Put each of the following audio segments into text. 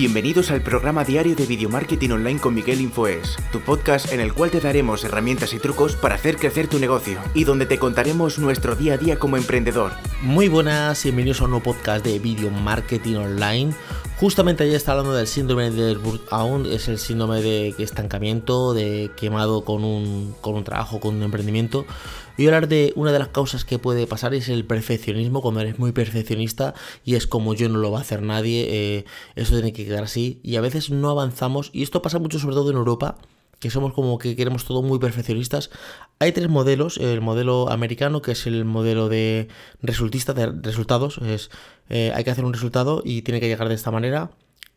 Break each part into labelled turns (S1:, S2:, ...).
S1: Bienvenidos al programa diario de Video Marketing Online con Miguel Infoes, tu podcast en el cual te daremos herramientas y trucos para hacer crecer tu negocio y donde te contaremos nuestro día a día como emprendedor.
S2: Muy buenas, bienvenidos a un nuevo podcast de Video Marketing Online. Justamente ayer estaba hablando del síndrome de burnout, es el síndrome de estancamiento, de quemado con un, con un trabajo, con un emprendimiento. Y hablar de una de las causas que puede pasar es el perfeccionismo, cuando eres muy perfeccionista y es como yo no lo va a hacer nadie, eh, eso tiene que quedar así. Y a veces no avanzamos, y esto pasa mucho sobre todo en Europa, que somos como que queremos todo muy perfeccionistas. Hay tres modelos, el modelo americano, que es el modelo de resultista, de resultados, es eh, hay que hacer un resultado y tiene que llegar de esta manera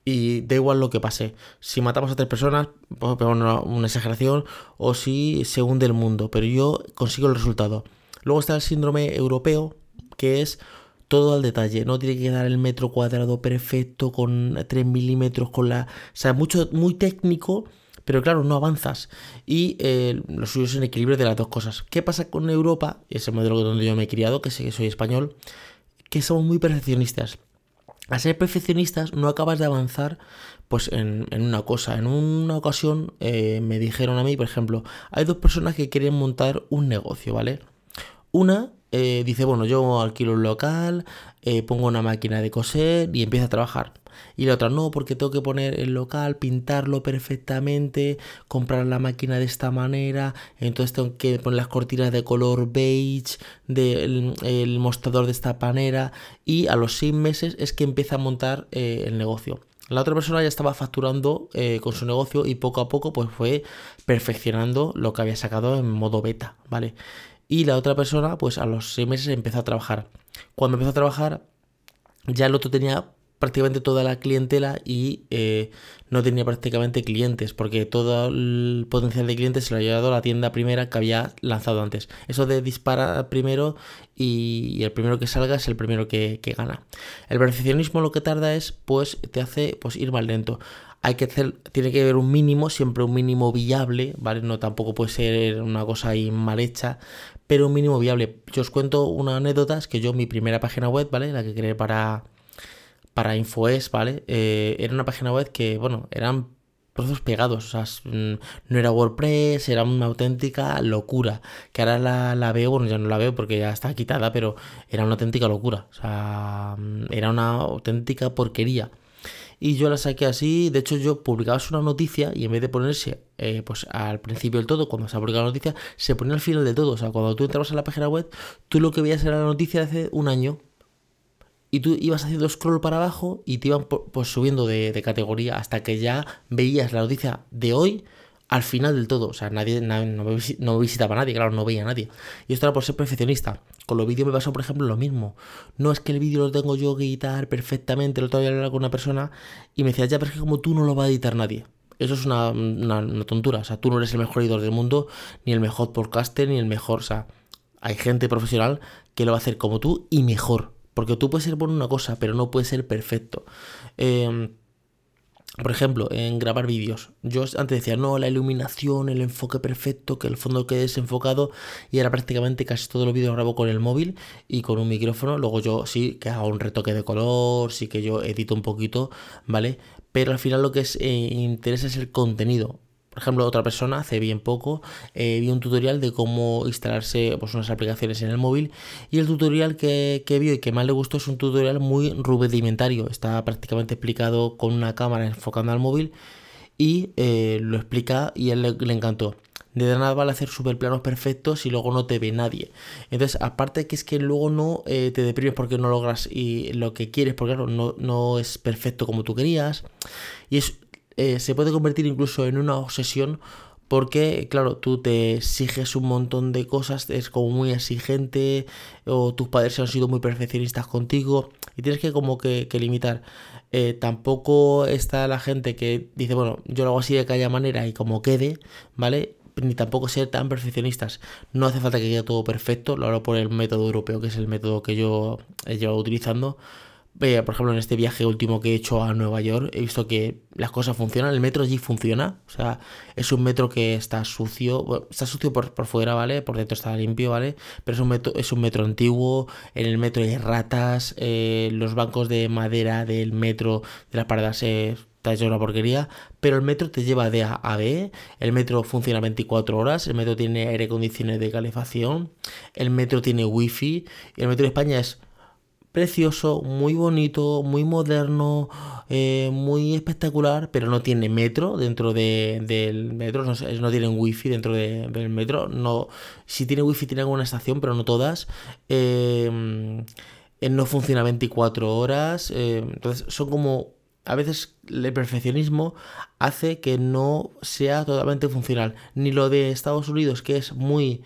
S2: y da igual lo que pase. Si matamos a tres personas, pues una, una exageración, o si se hunde el mundo, pero yo consigo el resultado. Luego está el síndrome europeo, que es todo al detalle. No tiene que quedar el metro cuadrado perfecto con 3 milímetros, con la. O sea, mucho, muy técnico, pero claro, no avanzas. Y eh, lo suyo es un equilibrio de las dos cosas. ¿Qué pasa con Europa? Es el modelo donde yo me he criado, que sé que soy español, que somos muy perfeccionistas a ser perfeccionistas no acabas de avanzar pues en, una cosa. En una ocasión eh, me dijeron a mí, por ejemplo, hay dos personas que quieren montar un negocio, ¿vale? Una eh, dice, bueno, yo alquilo un local, eh, pongo una máquina de coser y empieza a trabajar. Y la otra no, porque tengo que poner el local, pintarlo perfectamente, comprar la máquina de esta manera, entonces tengo que poner las cortinas de color beige, del el mostrador de esta manera, y a los seis meses es que empieza a montar eh, el negocio. La otra persona ya estaba facturando con su negocio y poco a poco pues fue perfeccionando lo que había sacado en modo beta, ¿vale? Y la otra persona, pues a los seis meses empezó a trabajar. Cuando empezó a trabajar, ya el otro tenía prácticamente toda la clientela y eh, no tenía prácticamente clientes porque todo el potencial de clientes se lo ha llevado a la tienda primera que había lanzado antes. Eso de disparar primero y, el primero que salga es el primero que, que, gana. El perfeccionismo lo que tarda es pues te hace pues ir más lento hay que hacer, tiene que haber un mínimo, siempre un mínimo viable, ¿vale? No tampoco puede ser una cosa ahí mal hecha, pero un mínimo viable. Yo os cuento una anécdota, es que yo mi primera página web, ¿vale? La que creé para, para InfoES, ¿vale? Eh, era una página web que, bueno, eran trozos pegados, o sea, mm, no era WordPress, era una auténtica locura, que ahora la, la, veo, bueno, ya no la veo porque ya está quitada, pero era una auténtica locura, o sea, mm, era una auténtica porquería y yo la saqué así. De hecho, yo publicaba una noticia y en vez de ponerse eh, pues al principio del todo, cuando se ha publicado la noticia, se ponía al final del todo. O sea, cuando tú entrabas a la página web, tú lo que veías era la noticia de hace un año. Y tú ibas haciendo scroll para abajo y te iban pues, subiendo de, de categoría hasta que ya veías la noticia de hoy al final del todo. O sea, nadie, no, visitaba a nadie, claro, no veía a nadie. Y esto era por ser perfeccionista. Con los vídeos me pasó, por ejemplo, lo mismo. No es que el vídeo lo tengo yo que editar perfectamente, lo tengo que hablar con una persona y me decía, ya, pero es que como tú no lo va a editar nadie. Eso es una, una, tontura. O sea, tú no eres el mejor editor del mundo, ni el mejor podcaster, ni el mejor. O sea, hay gente profesional que lo va a hacer como tú y mejor. Porque tú puedes ser bueno en una cosa, pero no puedes ser perfecto. Eh, por ejemplo, en grabar vídeos. Yo antes decía, no, la iluminación, el enfoque perfecto, que el fondo quede desenfocado. Y ahora prácticamente casi todos los vídeos grabo con el móvil y con un micrófono. Luego yo sí que hago un retoque de color, sí que yo edito un poquito, ¿vale? Pero al final lo que es, eh, interesa es el contenido. Por ejemplo, otra persona hace bien poco eh, vi un tutorial de cómo instalarse pues, unas aplicaciones en el móvil y el tutorial que, vio y que más le gustó es un tutorial muy rudimentario. Está prácticamente explicado con una cámara enfocando al móvil y eh, lo explica y a él le, encantó. De nada vale hacer super planos perfectos y luego no te ve nadie. Entonces, aparte que es que luego no eh, te deprimes porque no logras y lo que quieres, porque claro, no, no es perfecto como tú querías. Y es eh, se puede convertir incluso en una obsesión porque, claro, tú te exiges un montón de cosas, es como muy exigente, o tus padres han sido muy perfeccionistas contigo, y tienes que como que, limitar. Eh, tampoco está la gente que dice, bueno, yo lo hago así de aquella manera y como quede, ¿vale? Ni tampoco ser tan perfeccionistas. No hace falta que quede todo perfecto, lo hablo por el método europeo, que es el método que yo he llevado utilizando por ejemplo, en este viaje último que he hecho a Nueva York, he visto que las cosas funcionan. El metro allí funciona. O sea, es un metro que está sucio. está sucio por, fuera, ¿vale? Por dentro está limpio, ¿vale? Pero es un metro, es un metro antiguo. En el metro hay ratas. Eh, los bancos de madera del metro, de las paradas, eh, te hecho una porquería, pero el metro te lleva de A a B, el metro funciona 24 horas, el metro tiene aire acondicionado de calefacción, el metro tiene wifi, y el metro de España es precioso, muy bonito, muy moderno, eh, muy espectacular, pero no tiene metro dentro del metro, no, no tienen wifi dentro del metro, no, si tiene wifi tiene alguna estación, pero no todas. Eh, no funciona 24 horas, eh, entonces son como a veces el perfeccionismo hace que no sea totalmente funcional. Ni lo de Estados Unidos, que es muy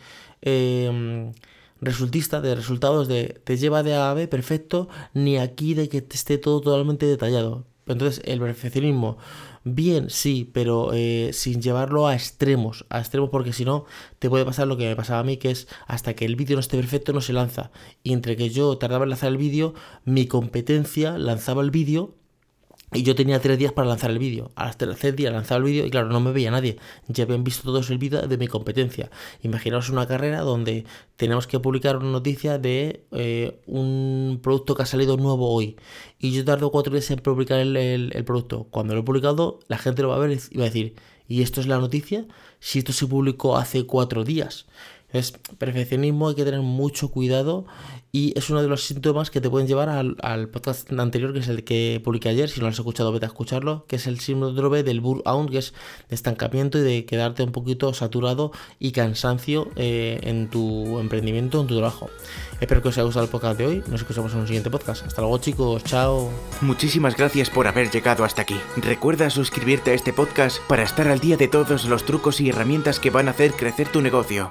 S2: resultista de resultados de te lleva de A a B perfecto, ni aquí de que esté todo totalmente detallado. Entonces, el perfeccionismo, bien, sí, pero eh, sin llevarlo a extremos, a extremos porque si no, te puede pasar lo que me pasaba a mí, que es hasta que el vídeo no esté perfecto no se lanza. Y entre que yo tardaba en lanzar el vídeo, mi competencia lanzaba el vídeo y yo tenía tres días para lanzar el vídeo. A los tercer día lanzaba el vídeo y claro, no me veía nadie. Ya habían visto todos el vídeo de mi competencia. Imaginaos una carrera donde tenemos que publicar una noticia de eh, un producto que ha salido nuevo hoy. Y yo tardo cuatro días en publicar el, producto. Cuando lo he publicado, la gente lo va a ver y va a decir, ¿y esto es la noticia? Si esto se publicó hace cuatro días. Es perfeccionismo, hay que tener mucho cuidado y es uno de los síntomas que te pueden llevar al, podcast anterior, que es el que publiqué ayer. Si no lo has escuchado, vete a escucharlo, que es el síndrome del burnout, que es de estancamiento y de quedarte un poquito saturado y cansancio eh, en tu emprendimiento, en tu trabajo. Espero que os haya gustado el podcast de hoy. Nos escuchamos en un siguiente podcast. Hasta luego, chicos. Chao.
S1: Muchísimas gracias por haber llegado hasta aquí. Recuerda suscribirte a este podcast para estar al día de todos los trucos y herramientas que van a hacer crecer tu negocio.